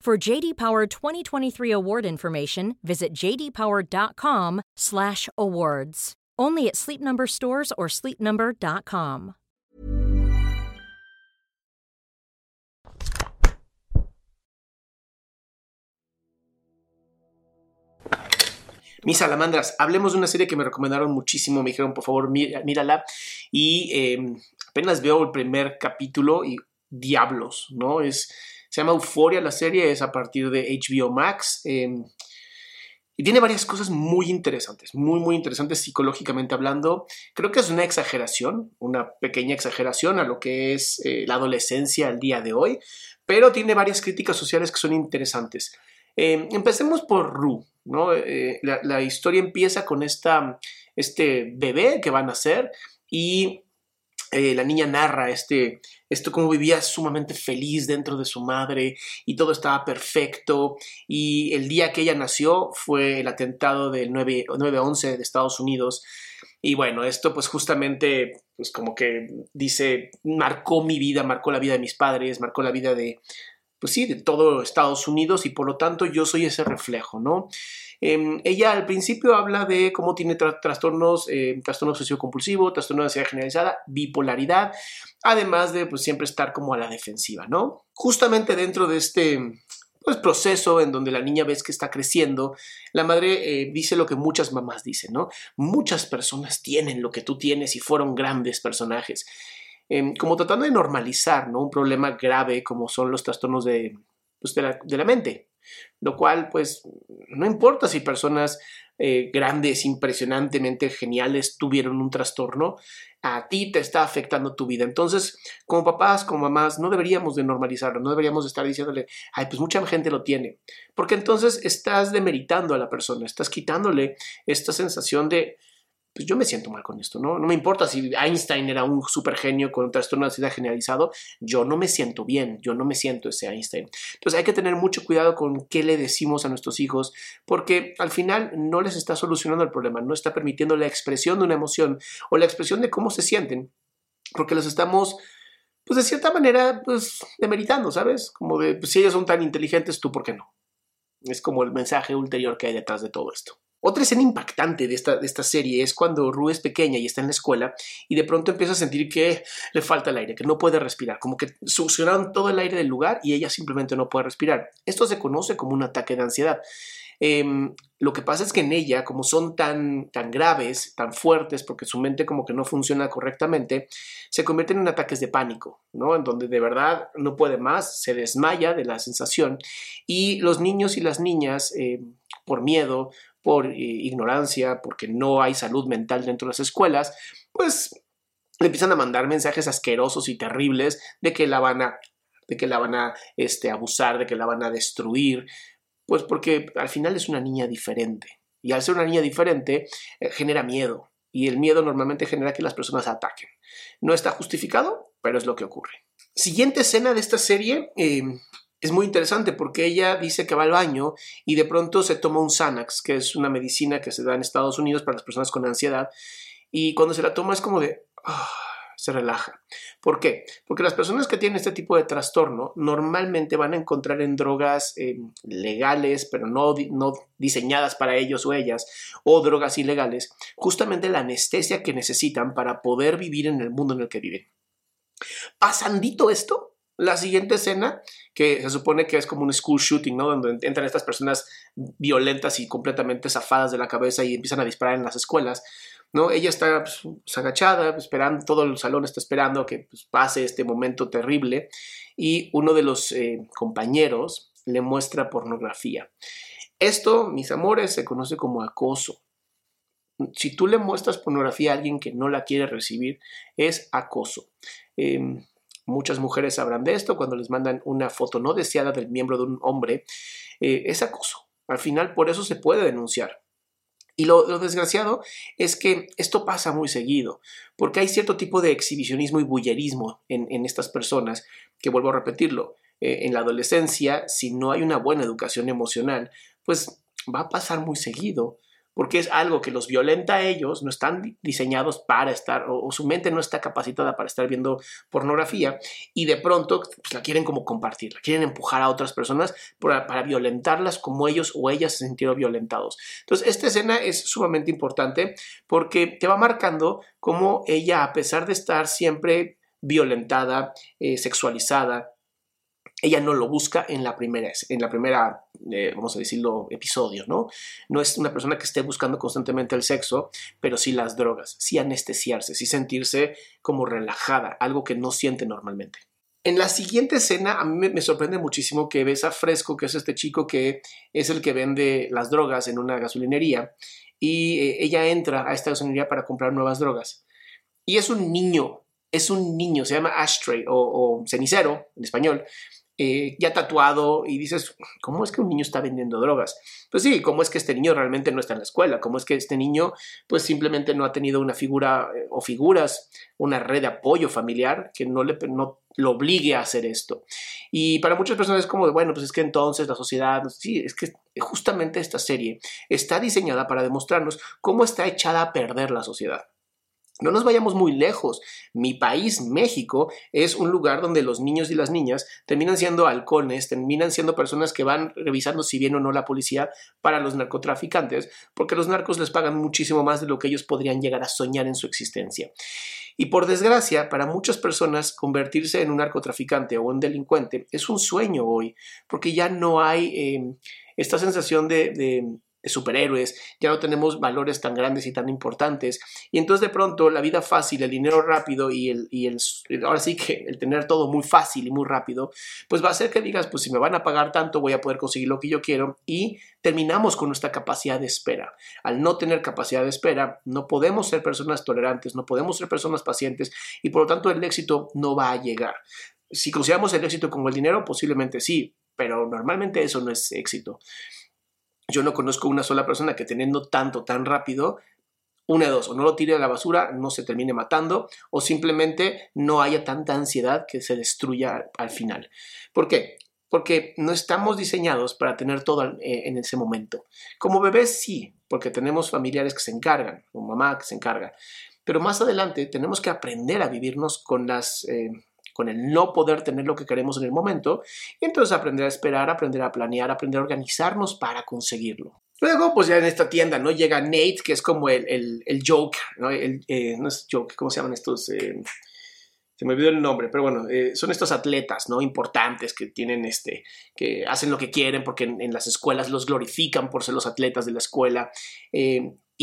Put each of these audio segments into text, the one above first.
For JD Power 2023 award information, visit jdpower.com/awards. Only at Sleep Number stores or sleepnumber.com. Mis salamandras, hablemos de una serie que me recomendaron muchísimo, me dijeron por favor mírala y eh, apenas veo el primer capítulo y diablos, ¿no? Es, se llama Euforia la serie, es a partir de HBO Max. Eh, y tiene varias cosas muy interesantes, muy, muy interesantes psicológicamente hablando. Creo que es una exageración, una pequeña exageración a lo que es eh, la adolescencia al día de hoy, pero tiene varias críticas sociales que son interesantes. empecemos por Ru. ¿no? Eh, la, historia empieza con esta, este bebé que van a nacer y eh, la niña narra este, esto como vivía sumamente feliz dentro de su madre y todo estaba perfecto y el día que ella nació fue el atentado del 9-11 de Estados Unidos y bueno, esto pues justamente pues como que dice, marcó mi vida, marcó la vida de mis padres, marcó la vida de, pues sí, de todo Estados Unidos y por lo tanto yo soy ese reflejo, ¿no? Em, ella al principio habla de cómo tiene trastornos, eh, trastorno obsesivo-compulsivo, trastorno de ansiedad generalizada, bipolaridad, además de pues siempre estar como a la defensiva, ¿no? Justamente dentro de este pues, proceso en donde la niña ves que está creciendo, la madre eh, dice lo que muchas mamás dicen, ¿no? Muchas personas tienen lo que tú tienes y fueron grandes personajes. Em, como tratando de normalizar ¿no? un problema grave como son los trastornos de, pues, de, la, mente. Lo cual, pues, no importa si personas eh, grandes, impresionantemente geniales tuvieron un trastorno, a ti te está afectando tu vida. Entonces, como papás, como mamás, no deberíamos de normalizarlo, no deberíamos de estar diciéndole, ay, pues mucha gente lo tiene, porque entonces estás demeritando a la persona, estás quitándole esta sensación de, pues yo me siento mal con esto, ¿no? No me importa si Einstein era un super genio con un trastorno de ansiedad generalizado, yo no me siento bien, yo no me siento ese Einstein. Entonces hay que tener mucho cuidado con qué le decimos a nuestros hijos, porque al final no les está solucionando el problema, no está permitiendo la expresión de una emoción o la expresión de cómo se sienten, porque los estamos pues de cierta manera, pues demeritando, ¿sabes? Como de, pues, si ellos son tan inteligentes, tú, ¿por qué no? Es como el mensaje ulterior que hay detrás de todo esto. Otra escena impactante de esta, de esta serie es cuando Rue es pequeña y está en la escuela y de pronto empieza a sentir que le falta el aire, que no puede respirar, como que succionaron todo el aire del lugar y ella simplemente no puede respirar. Esto se conoce como un ataque de ansiedad. Em, lo que pasa es que en ella, como son tan, tan graves, tan fuertes, porque su mente como que no funciona correctamente, se convierten en ataques de pánico, ¿no? En donde de verdad no puede más, se desmaya de la sensación y los niños y las niñas, em, por miedo, por eh, ignorancia, porque no hay salud mental dentro de las escuelas, pues le empiezan a mandar mensajes asquerosos y terribles de que la van a, de que la van a este, abusar, de que la van a destruir, pues porque al final es una niña diferente. Y al ser una niña diferente, eh, genera miedo. Y el miedo normalmente genera que las personas ataquen. No está justificado, pero es lo que ocurre. Siguiente escena de esta serie, eh, es muy interesante porque ella dice que va al baño y de pronto se toma un Xanax, que es una medicina que se da en Estados Unidos para las personas con ansiedad. Y cuando se la toma es como de, ah, se relaja. ¿Por qué? Porque las personas que tienen este tipo de trastorno normalmente van a encontrar en drogas eh, legales, pero no, no diseñadas para ellos o ellas, o drogas ilegales, justamente la anestesia que necesitan para poder vivir en el mundo en el que viven. Pasandito esto, la siguiente escena, que se supone que es como un school shooting, ¿no? Donde entran estas personas violentas y completamente zafadas de la cabeza y empiezan a disparar en las escuelas, ¿no? Ella está pues, pues, agachada, esperando, todo el salón está esperando que pues, pase este momento terrible y uno de los eh, compañeros le muestra pornografía. Esto, mis amores, se conoce como acoso. Si tú le muestras pornografía a alguien que no la quiere recibir, es acoso. Em, muchas mujeres sabrán de esto cuando les mandan una foto no deseada del miembro de un hombre, eh, es acoso. Al final, por eso se puede denunciar. Y lo, desgraciado es que esto pasa muy seguido, porque hay cierto tipo de exhibicionismo y bullerismo en, estas personas, que vuelvo a repetirlo, eh, en la adolescencia, si no hay una buena educación emocional, pues va a pasar muy seguido porque es algo que los violenta a ellos, no están diseñados para estar, o, su mente no está capacitada para estar viendo pornografía, y de pronto pues, la quieren como compartir, la quieren empujar a otras personas para, violentarlas como ellos o ellas se sintieron violentados. Entonces, esta escena es sumamente importante porque te va marcando cómo ella, a pesar de estar siempre violentada, eh, sexualizada, ella no lo busca en la primera, en la primera eh, vamos a decirlo, episodio, ¿no? No es una persona que esté buscando constantemente el sexo, pero sí las drogas, sí anestesiarse, sí sentirse como relajada, algo que no siente normalmente. En la siguiente escena, a mí me, sorprende muchísimo que ves a Fresco, que es este chico que es el que vende las drogas en una gasolinería, y eh, ella entra a esta gasolinería para comprar nuevas drogas. Y es un niño, es un niño, se llama ashtray o cenicero en español, eh, ya tatuado y dices, ¿cómo es que un niño está vendiendo drogas? Pues sí, ¿cómo es que este niño realmente no está en la escuela? ¿Cómo es que este niño pues simplemente no ha tenido una figura eh, o figuras, una red de apoyo familiar que no, le, no lo obligue a hacer esto? Y para muchas personas es como, bueno, pues es que entonces la sociedad, sí, es que justamente esta serie está diseñada para demostrarnos cómo está echada a perder la sociedad. No nos vayamos muy lejos. Mi país, México, es un lugar donde los niños y las niñas terminan siendo halcones, terminan siendo personas que van revisando si viene o no la policía para los narcotraficantes, porque los narcos les pagan muchísimo más de lo que ellos podrían llegar a soñar en su existencia. Y por desgracia, para muchas personas, convertirse en un narcotraficante o un delincuente es un sueño hoy, porque ya no hay eh, esta sensación de superhéroes, ya no tenemos valores tan grandes y tan importantes. Y entonces de pronto la vida fácil, el dinero rápido y el, y el, ahora sí que el tener todo muy fácil y muy rápido, pues va a hacer que digas, pues si me van a pagar tanto voy a poder conseguir lo que yo quiero y terminamos con nuestra capacidad de espera. Al no tener capacidad de espera, no podemos ser personas tolerantes, no podemos ser personas pacientes y por lo tanto el éxito no va a llegar. Si consideramos el éxito como el dinero, posiblemente sí, pero normalmente eso no es éxito. Yo no conozco una sola persona que teniendo tanto tan rápido, una de dos, o no lo tire a la basura, no se termine matando, o simplemente no haya tanta ansiedad que se destruya al final. ¿Por qué? Porque no estamos diseñados para tener todo eh, en ese momento. Como bebés sí, porque tenemos familiares que se encargan, o mamá que se encarga. Pero más adelante tenemos que aprender a vivirnos con las eh, con el no poder tener lo que queremos en el momento, y entonces aprender a esperar, aprender a planear, aprender a organizarnos para conseguirlo. Luego, pues ya en esta tienda, ¿no? Llega Nate, que es como el, el, el Joker, ¿no? El, eh, no es Joker, ¿cómo se llaman estos? Eh, se me olvidó el nombre, pero bueno, eh, son estos atletas, ¿no? Importantes que tienen este, que hacen lo que quieren porque en, las escuelas los glorifican por ser los atletas de la escuela.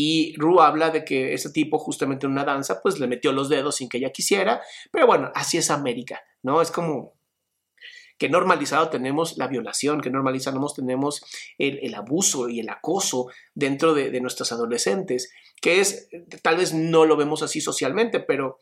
Y Ru habla de que ese tipo justamente en una danza pues le metió los dedos sin que ella quisiera, pero bueno, así es América, ¿no? Es como que normalizado tenemos la violación, que normalizamos tenemos el, abuso y el acoso dentro de, de nuestras adolescentes, que es, tal vez no lo vemos así socialmente, pero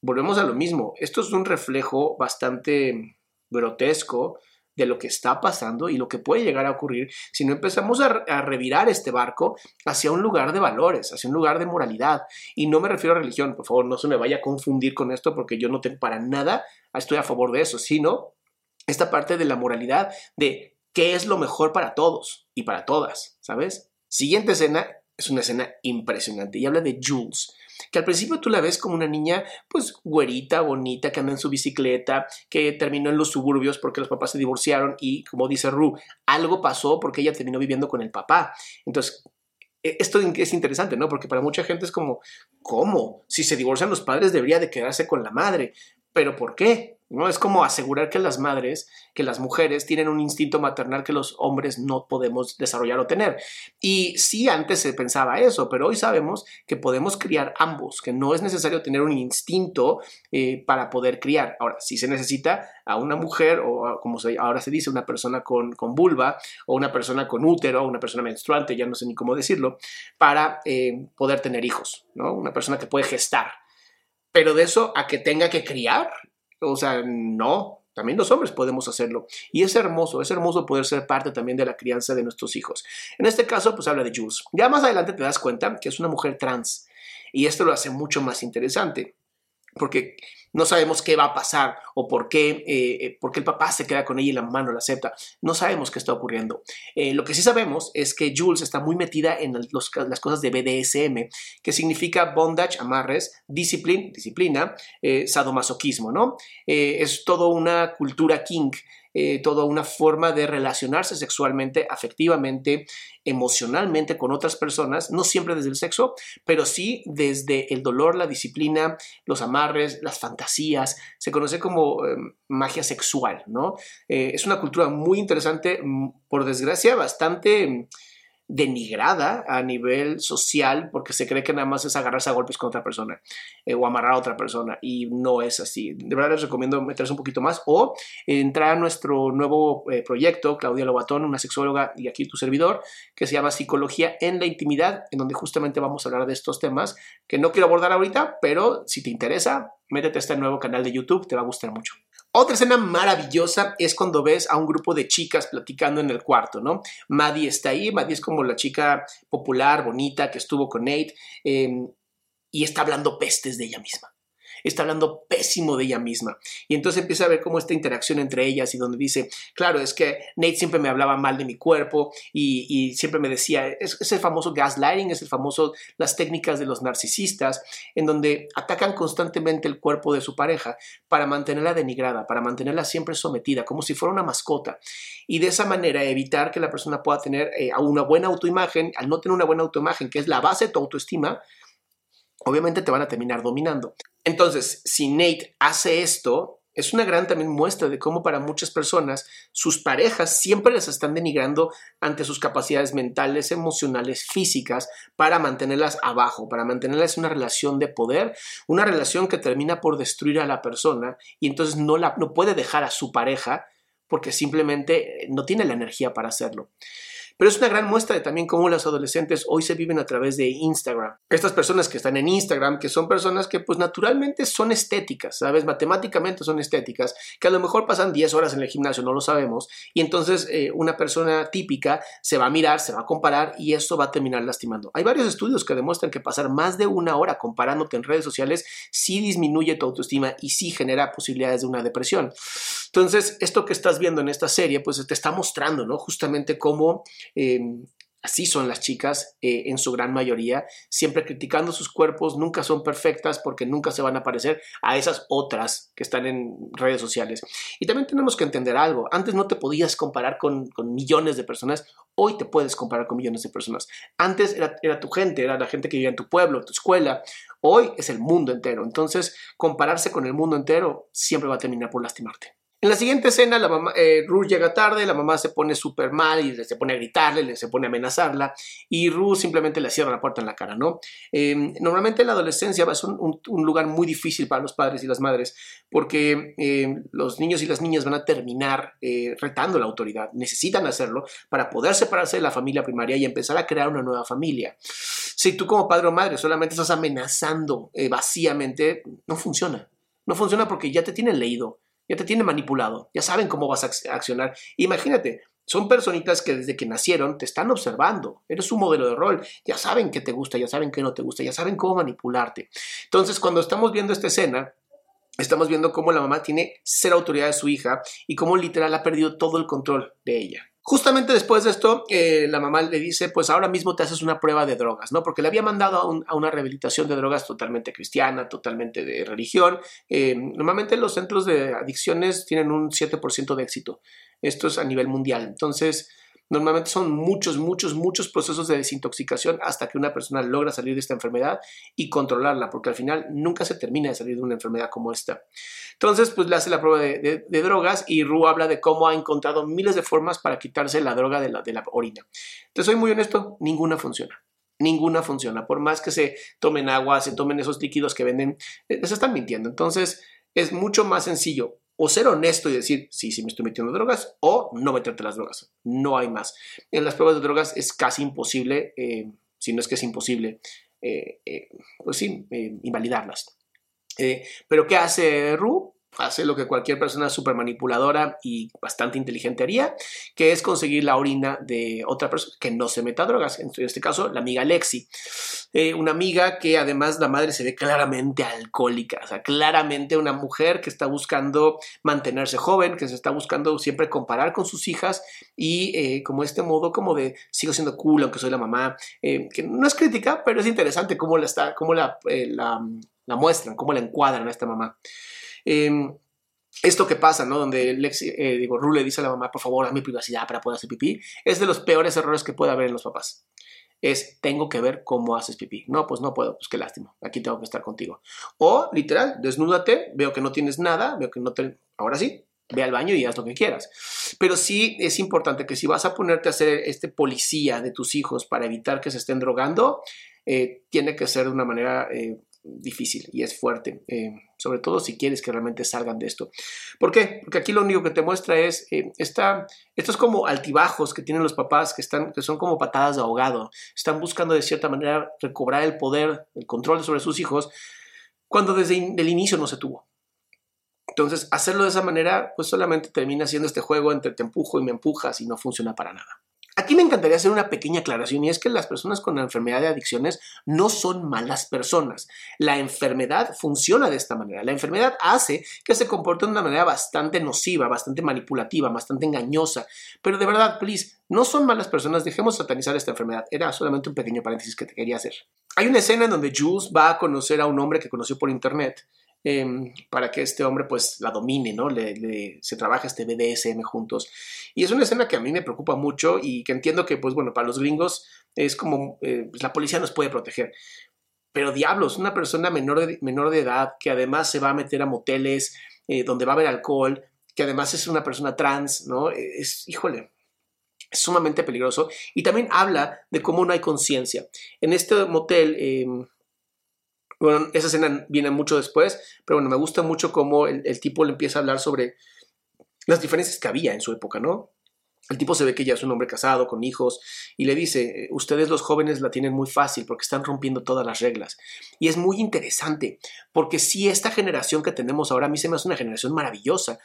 volvemos a lo mismo, esto es un reflejo bastante grotesco de lo que está pasando y lo que puede llegar a ocurrir si no empezamos a, revirar este barco hacia un lugar de valores, hacia un lugar de moralidad. Y no me refiero a religión, por favor, no se me vaya a confundir con esto porque yo no tengo para nada, estoy a favor de eso, sino esta parte de la moralidad de qué es lo mejor para todos y para todas, ¿sabes? Siguiente escena es una escena impresionante y habla de Jules, que al principio tú la ves como una niña, pues güerita, bonita, que anda en su bicicleta, que terminó en los suburbios porque los papás se divorciaron y, como dice Ru, algo pasó porque ella terminó viviendo con el papá. Entonces, e, esto es interesante, ¿no? Porque para mucha gente es como, ¿cómo? Si se divorcian los padres debería de quedarse con la madre. ¿Pero por qué? ¿No? Es como asegurar que las madres, que las mujeres tienen un instinto maternal que los hombres no podemos desarrollar o tener. Y sí, antes se pensaba eso, pero hoy sabemos que podemos criar ambos, que no es necesario tener un instinto eh, para poder criar. Ahora, si se necesita a una mujer o como ahora se dice, una persona con, vulva o una persona con útero, una persona menstruante, ya no sé ni cómo decirlo, para eh, poder tener hijos, ¿no? Una persona que puede gestar. Pero de eso a que tenga que criar, o sea, no, también los hombres podemos hacerlo. Y es hermoso, es hermoso poder ser parte también de la crianza de nuestros hijos. En este caso, pues habla de Jules. Ya más adelante te das cuenta que es una mujer trans. Y esto lo hace mucho más interesante. Porque no sabemos qué va a pasar o por qué, eh, eh, el papá se queda con ella y la mamá no la acepta. No sabemos qué está ocurriendo. Eh, lo que sí sabemos es que Jules está muy metida en las cosas de BDSM, que significa bondage, amarres, discipline, disciplina, sadomasoquismo, ¿no? es toda una cultura kink eh, toda una forma de relacionarse sexualmente, afectivamente, emocionalmente con otras personas, no siempre desde el sexo, pero sí desde el dolor, la disciplina, los amarres, las fantasías, se conoce como em, magia sexual, ¿no? Eh, es una cultura muy interesante, mm, por desgracia, bastante denigrada a nivel social porque se cree que nada más es agarrarse a golpes con otra persona eh, o amarrar a otra persona y no es así. De verdad les recomiendo meterse un poquito más o entrar a nuestro nuevo eh, proyecto, Claudia Lobatón, una sexóloga y aquí tu servidor, que se llama Psicología en la Intimidad, en donde justamente vamos a hablar de estos temas que no quiero abordar ahorita, pero si te interesa, métete a este nuevo canal de YouTube, te va a gustar mucho. Otra escena maravillosa es cuando ves a un grupo de chicas platicando en el cuarto, ¿no? Maddie está ahí, Maddie es como la chica popular, bonita, que estuvo con Nate, em, y está hablando pestes de ella misma está hablando pésimo de ella misma. Y entonces empieza a ver cómo esta interacción entre ellas y donde dice, claro, es que Nate siempre me hablaba mal de mi cuerpo y, siempre me decía, es, el famoso gaslighting, es el famoso, las técnicas de los narcisistas, en donde atacan constantemente el cuerpo de su pareja para mantenerla denigrada, para mantenerla siempre sometida, como si fuera una mascota. Y de esa manera evitar que la persona pueda tener eh, una buena autoimagen, al no tener una buena autoimagen, que es la base de tu autoestima, obviamente te van a terminar dominando. Entonces, si Nate hace esto, es una gran también muestra de cómo para muchas personas sus parejas siempre les están denigrando ante sus capacidades mentales, emocionales, físicas, para mantenerlas abajo, para mantenerlas en una relación de poder, una relación que termina por destruir a la persona y entonces no, la, no puede dejar a su pareja porque simplemente no tiene la energía para hacerlo. Pero es una gran muestra de también cómo los adolescentes hoy se viven a través de Instagram. Estas personas que están en Instagram, que son personas que pues naturalmente son estéticas, ¿sabes? Matemáticamente son estéticas, que a lo mejor pasan 10 horas en el gimnasio, no lo sabemos, y entonces eh, una persona típica se va a mirar, se va a comparar y eso va a terminar lastimando. Hay varios estudios que demuestran que pasar más de una hora comparándote en redes sociales sí disminuye tu autoestima y sí genera posibilidades de una depresión. Entonces, esto que estás viendo en esta serie, pues te está mostrando, ¿no? Justamente cómo Em, así son las chicas eh, en su gran mayoría, siempre criticando sus cuerpos, nunca son perfectas porque nunca se van a parecer a esas otras que están en redes sociales. Y también tenemos que entender algo, antes no te podías comparar con, millones de personas, hoy te puedes comparar con millones de personas. Antes era, era tu gente, era la gente que vivía en tu pueblo, tu escuela, hoy es el mundo entero. Entonces, compararse con el mundo entero siempre va a terminar por lastimarte. En la siguiente escena, la mamá, eh, Ruth llega tarde, la mamá se pone súper mal y se pone a gritarle, se pone a amenazarla y Ruth simplemente le cierra la puerta en la cara, ¿no? Eh, normalmente la adolescencia es un, lugar muy difícil para los padres y las madres porque eh, los niños y las niñas van a terminar retando la autoridad, necesitan hacerlo para poder separarse de la familia primaria y empezar a crear una nueva familia. Si tú como padre o madre solamente estás amenazando vacíamente, no funciona. No funciona porque ya te tienen leído ya te tienen manipulado, ya saben cómo vas a accionar. Imagínate, son personitas que desde que nacieron te están observando, eres un modelo de rol, ya saben qué te gusta, ya saben qué no te gusta, ya saben cómo manipularte. Entonces, cuando estamos viendo esta escena, Estamos viendo cómo la mamá tiene ser autoridad de su hija y cómo literal ha perdido todo el control de ella. Justamente después de esto, eh, la mamá le dice, pues ahora mismo te haces una prueba de drogas, ¿no? Porque le había mandado a, una rehabilitación de drogas totalmente cristiana, totalmente de religión. Eh, normalmente los centros de adicciones tienen un 7% de éxito. Esto es a nivel mundial. Entonces, Normalmente son muchos, muchos, muchos procesos de desintoxicación hasta que una persona logra salir de esta enfermedad y controlarla, porque al final nunca se termina de salir de una enfermedad como esta. Entonces, pues le hace la prueba de, drogas y Ru habla de cómo ha encontrado miles de formas para quitarse la droga de la, orina. Te soy muy honesto, ninguna funciona. Ninguna funciona. Por más que se tomen agua, se tomen esos líquidos que venden, eh, les están mintiendo. Entonces, es mucho más sencillo o ser honesto y decir, sí, sí me estoy metiendo drogas, o no meterte las drogas. No hay más. En las pruebas de drogas es casi imposible, eh, si no es que es imposible, eh, eh, pues sí, invalidarlas. pero ¿qué hace Ru? Hace lo que cualquier persona súper manipuladora y bastante inteligente haría, que es conseguir la orina de otra persona que no se meta drogas, en este caso la amiga Lexi. Eh, una amiga que además la madre se ve claramente alcohólica, o sea, claramente una mujer que está buscando mantenerse joven, que se está buscando siempre comparar con sus hijas y eh, como este modo como de sigo siendo cool aunque soy la mamá, eh, que no es crítica, pero es interesante cómo la, está, cómo la, la, la muestran, cómo la encuadran a esta mamá. Em, esto que pasa, ¿no? Donde Lexi, eh, digo, Ru le dice a la mamá, por favor, dame privacidad para poder hacer pipí, es de los peores errores que puede haber en los papás. Es, tengo que ver cómo haces pipí. No, pues no puedo, pues qué lástima, aquí tengo que estar contigo. O, literal, desnúdate, veo que no tienes nada, veo que no te... Ahora sí, ve al baño y haz lo que quieras. Pero sí es importante que si vas a ponerte a ser este policía de tus hijos para evitar que se estén drogando, eh, tiene que ser de una manera eh, difícil y es fuerte, eh, sobre todo si quieres que realmente salgan de esto. ¿Por qué? Porque aquí lo único que te muestra es eh, esta, estos como altibajos que tienen los papás, que, están, que son como patadas de ahogado, están buscando de cierta manera recobrar el poder, el control sobre sus hijos, cuando desde el inicio no se tuvo. Entonces, hacerlo de esa manera, pues solamente termina siendo este juego entre te empujo y me empujas y no funciona para nada. Aquí me encantaría hacer una pequeña aclaración y es que las personas con la enfermedad de adicciones no son malas personas. La enfermedad funciona de esta manera. La enfermedad hace que se comporte de una manera bastante nociva, bastante manipulativa, bastante engañosa. Pero de verdad, please, no son malas personas. Dejemos satanizar esta enfermedad. Era solamente un pequeño paréntesis que te quería hacer. Hay una escena en donde Jules va a conocer a un hombre que conoció por internet Em, para que este hombre pues la domine, ¿no? Le, se trabaja este BDSM juntos. Y es una escena que a mí me preocupa mucho y que entiendo que pues bueno, para los gringos es como eh, pues, la policía nos puede proteger. Pero diablos, una persona menor de, menor de edad que además se va a meter a moteles eh, donde va a haber alcohol, que además es una persona trans, ¿no? Es, híjole, es sumamente peligroso. Y también habla de cómo no hay conciencia. En este motel... Bueno, esa escena viene mucho después, pero bueno, me gusta mucho cómo el, tipo le empieza a hablar sobre las diferencias que había en su época, ¿no? El tipo se ve que ya es un hombre casado, con hijos, y le dice, ustedes los jóvenes la tienen muy fácil porque están rompiendo todas las reglas. Y es muy interesante, porque si esta generación que tenemos ahora a mí se me hace una generación maravillosa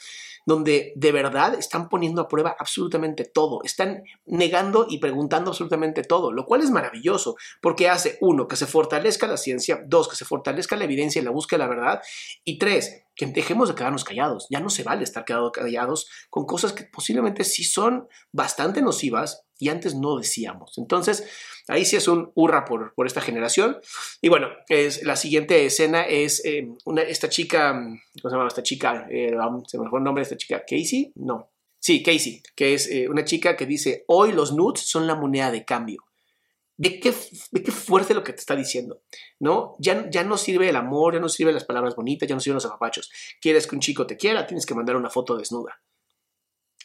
donde de verdad están poniendo a prueba absolutamente todo, están negando y preguntando absolutamente todo, lo cual es maravilloso, porque hace, uno, que se fortalezca la ciencia, dos, que se fortalezca la evidencia y la búsqueda de la verdad, y tres, que dejemos de quedarnos callados. Ya no se vale estar quedados callados con cosas que posiblemente sí son bastante nocivas y antes no decíamos. Entonces, ahí sí es un hurra por, por esta generación. Y bueno, es, la siguiente escena es eh, una, esta chica, ¿cómo se llama esta chica? Eh, se me fue el nombre de esta chica, Casey, no. Sí, Casey, que es eh, una chica que dice, hoy los nudes son la moneda de cambio. ¿De qué, ¿De qué fuerte lo que te está diciendo? ¿No? Ya, ya no sirve el amor, ya no sirven las palabras bonitas, ya no sirven los apapachos. Quieres que un chico te quiera, tienes que mandar una foto desnuda.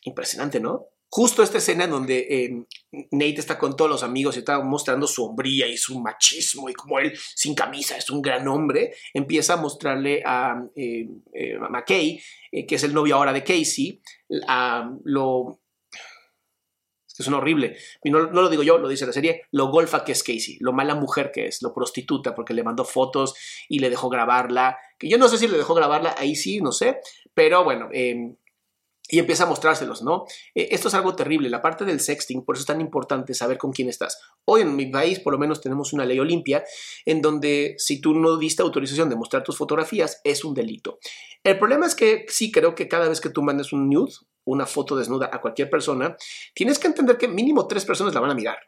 Impresionante, ¿no? Justo esta escena en donde eh, Nate está con todos los amigos y está mostrando su hombría y su machismo y como él sin camisa es un gran hombre, empieza a mostrarle a, eh, eh, McKay, que es el novio ahora de Casey, lo es un horrible. Y no, no, lo digo yo, lo dice la serie, lo golfa que es Casey, lo mala mujer que es, lo prostituta, porque le mandó fotos y le dejó grabarla. Que yo no sé si le dejó grabarla, ahí sí, no sé. Pero bueno, em, y empieza a mostrárselos, ¿no? Eh, esto es algo terrible, la parte del sexting, por eso es tan importante saber con quién estás. Hoy en mi país por lo menos tenemos una ley olimpia en donde si tú no diste autorización de mostrar tus fotografías es un delito. El problema es que sí creo que cada vez que tú mandes un nude una foto desnuda a cualquier persona, tienes que entender que mínimo tres personas la van a mirar.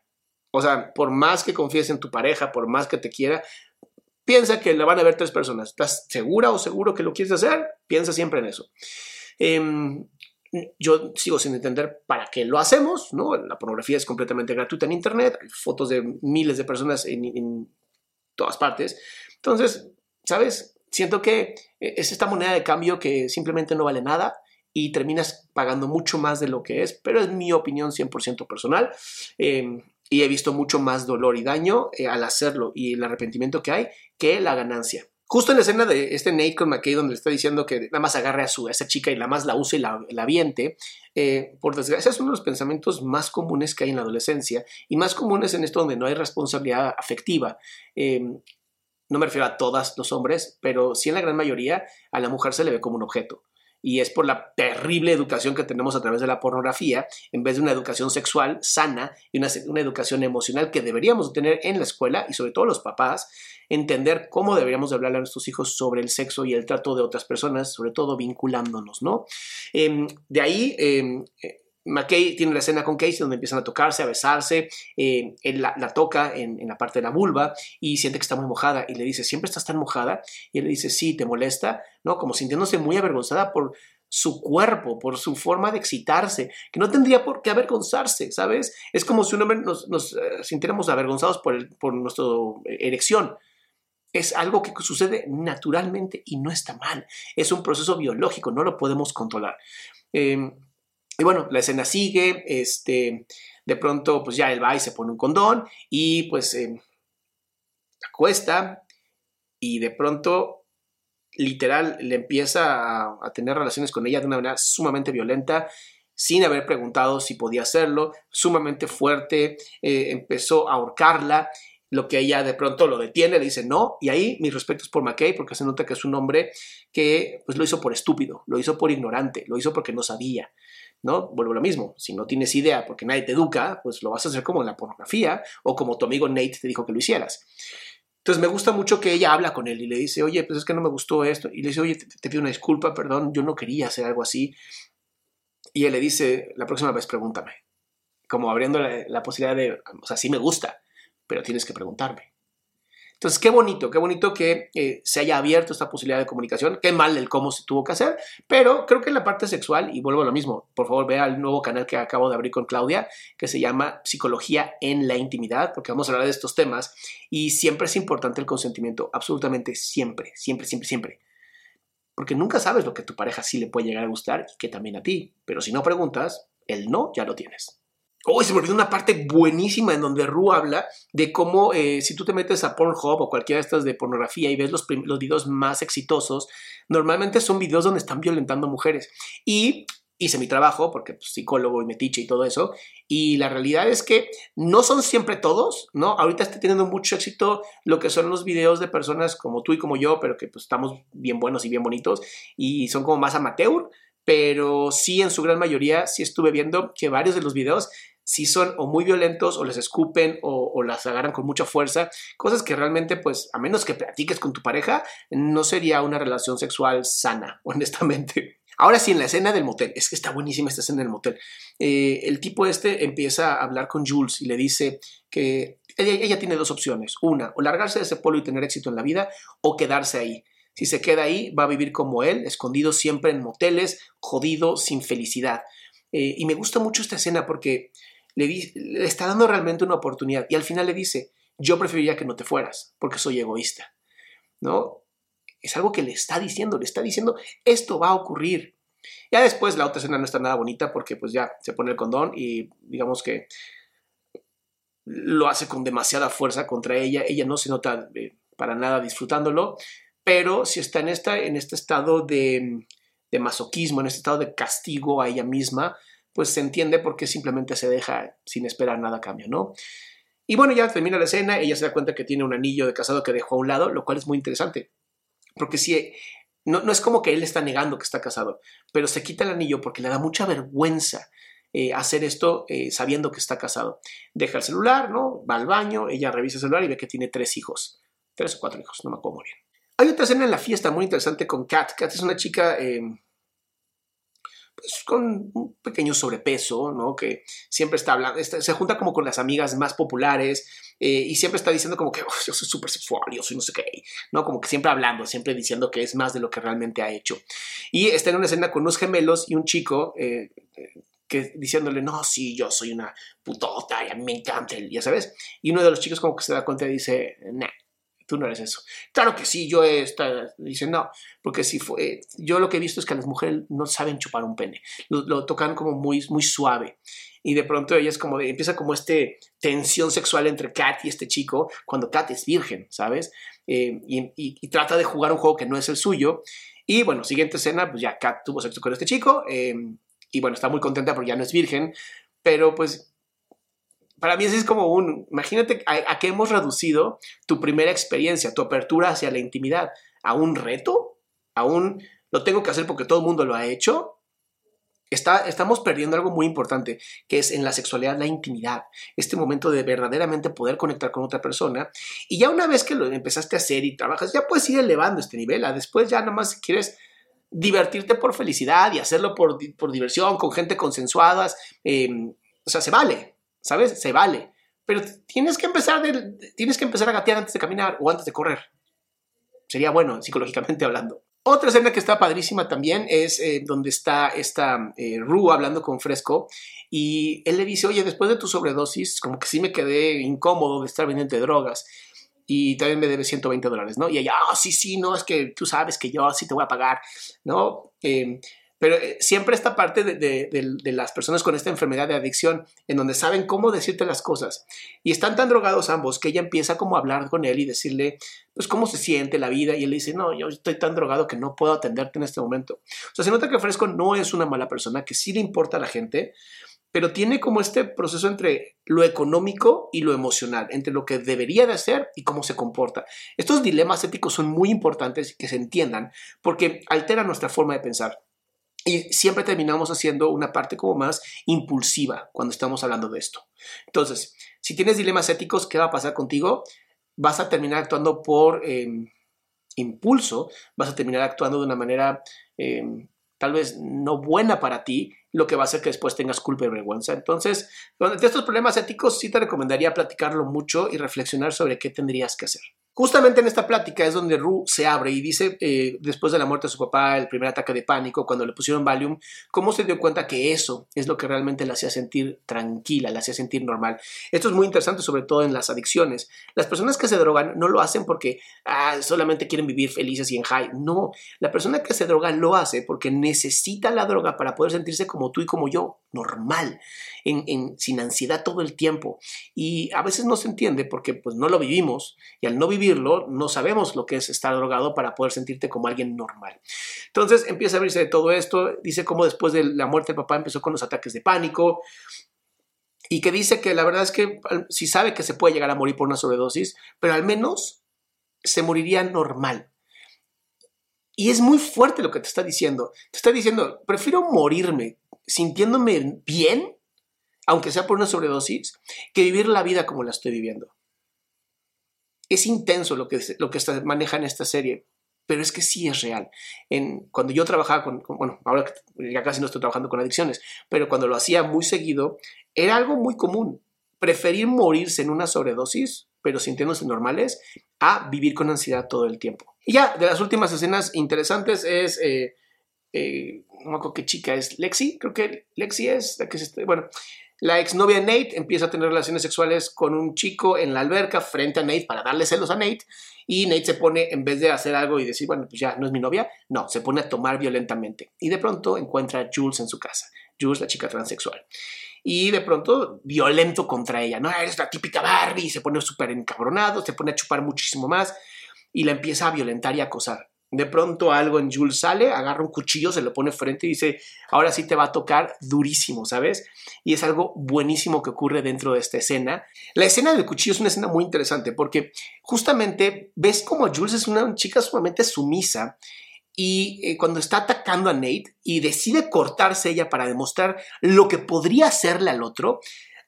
O sea, por más que confíes en tu pareja, por más que te quiera, piensa que la van a ver tres personas. ¿Estás segura o seguro que lo quieres hacer? Piensa siempre en eso. Em, yo sigo sin entender para qué lo hacemos, ¿no? La pornografía es completamente gratuita en Internet, hay fotos de miles de personas en, en todas partes. Entonces, ¿sabes? Siento que es esta moneda de cambio que simplemente no vale nada y terminas pagando mucho más de lo que es, pero es mi opinión 100% personal. Eh, y he visto mucho más dolor y daño eh, al hacerlo y el arrepentimiento que hay que la ganancia. Justo en la escena de este Nate con McKay, donde le está diciendo que nada más agarre a, su, esa chica y la más la use y la, la aviente, eh, por desgracia es uno de los pensamientos más comunes que hay en la adolescencia y más comunes en esto donde no hay responsabilidad afectiva. no me refiero a todos los hombres, pero sí en la gran mayoría a la mujer se le ve como un objeto y es por la terrible educación que tenemos a través de la pornografía, en vez de una educación sexual sana y una, educación emocional que deberíamos tener en la escuela y sobre todo los papás, entender cómo deberíamos hablarle a nuestros hijos sobre el sexo y el trato de otras personas, sobre todo vinculándonos, ¿no? Em, de ahí, em, McKay tiene la escena con Casey donde empiezan a tocarse, a besarse, eh, él la, toca en, la parte de la vulva y siente que está muy mojada y le dice, ¿siempre estás tan mojada? Y él le dice, sí, ¿te molesta? ¿No? Como sintiéndose muy avergonzada por su cuerpo, por su forma de excitarse, que no tendría por qué avergonzarse, ¿sabes? Es como si un hombre nos, eh, sintiéramos avergonzados por, por nuestra erección. Es algo que sucede naturalmente y no está mal. Es un proceso biológico, no lo podemos controlar. Em, y bueno, la escena sigue, este, de pronto pues ya él va y se pone un condón y pues eh, acuesta y de pronto literal le empieza a, tener relaciones con ella de una manera sumamente violenta sin haber preguntado si podía hacerlo, sumamente fuerte, eh, empezó a ahorcarla, lo que ella de pronto lo detiene, le dice no, y ahí mis respetos por McKay, porque se nota que es un hombre que pues lo hizo por estúpido, lo hizo por ignorante, lo hizo porque no sabía. ¿No? Vuelvo a lo mismo, si no tienes idea porque nadie te educa, pues lo vas a hacer como en la pornografía o como tu amigo Nate te dijo que lo hicieras. Entonces me gusta mucho que ella habla con él y le dice, oye, pues es que no me gustó esto. Y le dice, oye, te, pido una disculpa, perdón, yo no quería hacer algo así. Y él le dice, la próxima vez pregúntame. Como abriendo la, la posibilidad de, o sea, sí me gusta, pero tienes que preguntarme. Entonces, qué bonito, qué bonito que eh, se haya abierto esta posibilidad de comunicación. Qué mal el cómo se tuvo que hacer, pero creo que en la parte sexual, y vuelvo a lo mismo, por favor vea el nuevo canal que acabo de abrir con Claudia, que se llama Psicología en la Intimidad, porque vamos a hablar de estos temas y siempre es importante el consentimiento, absolutamente siempre, siempre, siempre, siempre. Porque nunca sabes lo que a tu pareja sí le puede llegar a gustar y que también a ti, pero si no preguntas, el no ya lo tienes. Oh, se me olvidó una parte buenísima en donde Ru habla de cómo eh, si tú te metes a Pornhub o cualquiera de estas de pornografía y ves los, los videos más exitosos, normalmente son videos donde están violentando mujeres. Y hice mi trabajo porque pues, psicólogo y metiche y todo eso. Y la realidad es que no son siempre todos, ¿no? Ahorita está teniendo mucho éxito lo que son los videos de personas como tú y como yo, pero que pues estamos bien buenos y bien bonitos y son como más amateur. Pero sí, en su gran mayoría, sí estuve viendo que varios de los videos si son o muy violentos o les escupen o, las agarran con mucha fuerza, cosas que realmente, pues, a menos que platiques con tu pareja, no sería una relación sexual sana, honestamente. Ahora sí, en la escena del motel, es que está buenísima esta escena del motel. Eh, el tipo este empieza a hablar con Jules y le dice que ella, tiene dos opciones. Una, o largarse de ese pueblo y tener éxito en la vida, o quedarse ahí. Si se queda ahí, va a vivir como él, escondido siempre en moteles, jodido, sin felicidad. Eh, y me gusta mucho esta escena porque le, está dando realmente una oportunidad y al final le dice, yo preferiría que no te fueras porque soy egoísta, ¿no? Es algo que le está diciendo, le está diciendo, esto va a ocurrir. Ya después la otra escena no está nada bonita porque pues ya se pone el condón y digamos que lo hace con demasiada fuerza contra ella, ella no se nota eh, para nada disfrutándolo, pero si está en, esta, en este estado de, de masoquismo, en este estado de castigo a ella misma, pues se entiende por qué simplemente se deja sin esperar nada a cambio, ¿no? Y bueno, ya termina la escena, ella se da cuenta que tiene un anillo de casado que dejó a un lado, lo cual es muy interesante, porque si no, no es como que él está negando que está casado, pero se quita el anillo porque le da mucha vergüenza eh, hacer esto eh, sabiendo que está casado. Deja el celular, ¿no? Va al baño, ella revisa el celular y ve que tiene tres hijos, tres o cuatro hijos, no me acuerdo muy bien. Hay otra escena en la fiesta muy interesante con Kat. Kat es una chica... Eh, pues, con un pequeño sobrepeso, ¿no? Que siempre está hablando, se junta como con las amigas más populares eh, y siempre está diciendo como que yo soy súper sexual, yo soy no sé qué, ¿no? Como que siempre hablando, siempre diciendo que es más de lo que realmente ha hecho. Y está en una escena con unos gemelos y un chico eh, que diciéndole, no, sí, yo soy una putota y a mí me encanta, ya sabes. Y uno de los chicos como que se da cuenta y dice, nah, tú no eres eso. Claro que sí, yo está, dice, no, porque si fue, yo lo que he visto es que las mujeres no saben chupar un pene, lo, tocan como muy, muy suave. Y de pronto ella es como, empieza como este tensión sexual entre Kat y este chico, cuando Kat es virgen, ¿sabes? Eh, y, trata de jugar un juego que no es el suyo. Y bueno, siguiente escena, pues ya Kat tuvo sexo con este chico. Eh, y bueno, está muy contenta porque ya no es virgen, pero pues para mí es como un, imagínate a, qué hemos reducido tu primera experiencia, tu apertura hacia la intimidad, a un reto, a un, lo tengo que hacer porque todo el mundo lo ha hecho. Está, estamos perdiendo algo muy importante, que es en la sexualidad la intimidad, este momento de verdaderamente poder conectar con otra persona. Y ya una vez que lo empezaste a hacer y trabajas, ya puedes ir elevando este nivel. Después ya nada más si quieres divertirte por felicidad y hacerlo por, por diversión, con gente consensuada, em, o sea, se vale, ¿sabes? Se vale. Pero tienes que, empezar tienes que empezar a gatear antes de caminar o antes de correr. Sería bueno, psicológicamente hablando. Otra escena que está padrísima también es eh, donde está esta eh, Ru hablando con Fresco y él le dice, oye, después de tu sobredosis, como que sí me quedé incómodo de estar vendiendo drogas y también me debe 120 dólares, ¿no? Y ella, oh, sí, sí, no, es que tú sabes que yo sí te voy a pagar, ¿no? Em, pero eh, siempre esta parte de, de, las personas con esta enfermedad de adicción, en donde saben cómo decirte las cosas, y están tan drogados ambos que ella empieza como a hablar con él y decirle, pues, cómo se siente la vida, y él dice, no, yo estoy tan drogado que no puedo atenderte en este momento. O sea, se nota que Fresco no es una mala persona, que sí le importa a la gente, pero tiene como este proceso entre lo económico y lo emocional, entre lo que debería de hacer y cómo se comporta. Estos dilemas éticos son muy importantes que se entiendan porque alteran nuestra forma de pensar. Y siempre terminamos haciendo una parte como más impulsiva cuando estamos hablando de esto. Entonces, si tienes dilemas éticos, ¿qué va a pasar contigo? Vas a terminar actuando por em, impulso, vas a terminar actuando de una manera em, tal vez no buena para ti lo que va a hacer que después tengas culpa y vergüenza. Entonces, de estos problemas éticos sí te recomendaría platicarlo mucho y reflexionar sobre qué tendrías que hacer. Justamente en esta plática es donde Ru se abre y dice, eh, después de la muerte de su papá, el primer ataque de pánico, cuando le pusieron Valium, cómo se dio cuenta que eso es lo que realmente la hacía sentir tranquila, la hacía sentir normal. Esto es muy interesante, sobre todo en las adicciones. Las personas que se drogan no lo hacen porque ah, solamente quieren vivir felices y en high. No, la persona que se droga lo hace porque necesita la droga para poder sentirse como tú y como yo, normal, en, sin ansiedad todo el tiempo. Y a veces no se entiende porque pues no lo vivimos y al no vivir no sabemos lo que es estar drogado para poder sentirte como alguien normal. Entonces empieza a abrirse de todo esto, dice cómo después de la muerte del papá empezó con los ataques de pánico y que dice que la verdad es que si sabe que se puede llegar a morir por una sobredosis, pero al menos se moriría normal. Y es muy fuerte lo que te está diciendo. Te está diciendo, prefiero morirme sintiéndome bien, aunque sea por una sobredosis, que vivir la vida como la estoy viviendo es intenso lo que, lo que maneja en esta serie, pero es que sí es real. En, cuando yo trabajaba con, bueno, ahora ya casi no estoy trabajando con adicciones, pero cuando lo hacía muy seguido, era algo muy común. Preferir morirse en una sobredosis, pero sintiéndose normales, a vivir con ansiedad todo el tiempo. Y ya, de las últimas escenas interesantes es, eh, eh, no acuerdo qué chica es, Lexi, creo que Lexi es la que se, bueno, la exnovia de Nate empieza a tener relaciones sexuales con un chico en la alberca frente a Nate para darle celos a Nate y Nate se pone, en vez de hacer algo y decir, bueno, pues ya no es mi novia, no, se pone a tomar violentamente. Y de pronto encuentra a Jules en su casa, Jules, la chica transexual. Y de pronto violento contra ella, no, eres la típica Barbie, se pone súper encabronado, se pone a chupar muchísimo más y la empieza a violentar y acosar. De pronto algo en Jules sale, agarra un cuchillo, se lo pone frente y dice, ahora sí te va a tocar durísimo, ¿sabes? Y es algo buenísimo que ocurre dentro de esta escena. La escena del cuchillo es una escena muy interesante porque justamente ves como Jules es una chica sumamente sumisa y eh, cuando está atacando a Nate y decide cortarse ella para demostrar lo que podría hacerle al otro,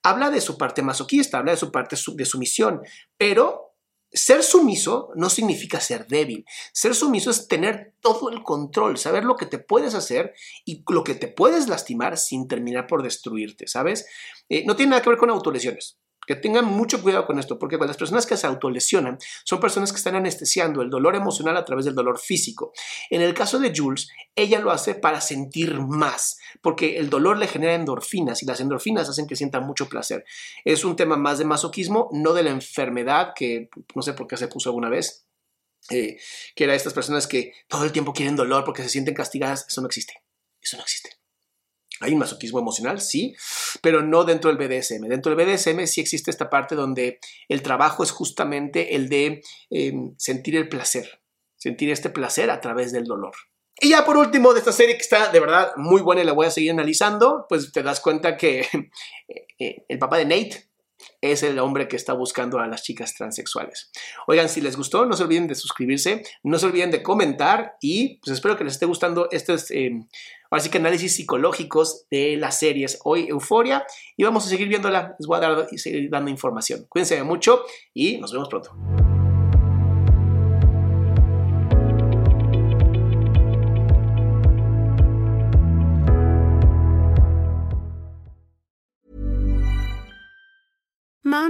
habla de su parte masoquista, habla de su parte de sumisión, pero ser sumiso no significa ser débil. Ser sumiso es tener todo el control, saber lo que te puedes hacer y lo que te puedes lastimar sin terminar por destruirte, ¿sabes? Eh, no tiene nada que ver con autolesiones. Que tengan mucho cuidado con esto, porque las personas que se autolesionan son personas que están anestesiando el dolor emocional a través del dolor físico. En el caso de Jules, ella lo hace para sentir más, porque el dolor le genera endorfinas y las endorfinas hacen que sienta mucho placer. Es un tema más de masoquismo, no de la enfermedad que no sé por qué se puso alguna vez. Eh, que era estas personas que todo el tiempo quieren dolor porque se sienten castigadas, eso no existe, eso no existe. Hay un masoquismo emocional, sí, pero no dentro del BDSM. Dentro del BDSM sí existe esta parte donde el trabajo es justamente el de em, sentir el placer, sentir este placer a través del dolor. Y ya por último de esta serie que está de verdad muy buena y la voy a seguir analizando, pues te das cuenta que eh, eh, el papá de Nate es el hombre que está buscando a las chicas transexuales. Oigan, si les gustó, no se olviden de suscribirse, no se olviden de comentar y pues espero que les esté gustando estos, eh, que análisis psicológicos de las series. Hoy Euforia y vamos a seguir viéndola, les voy a dar y seguir dando información. Cuídense mucho y nos vemos pronto.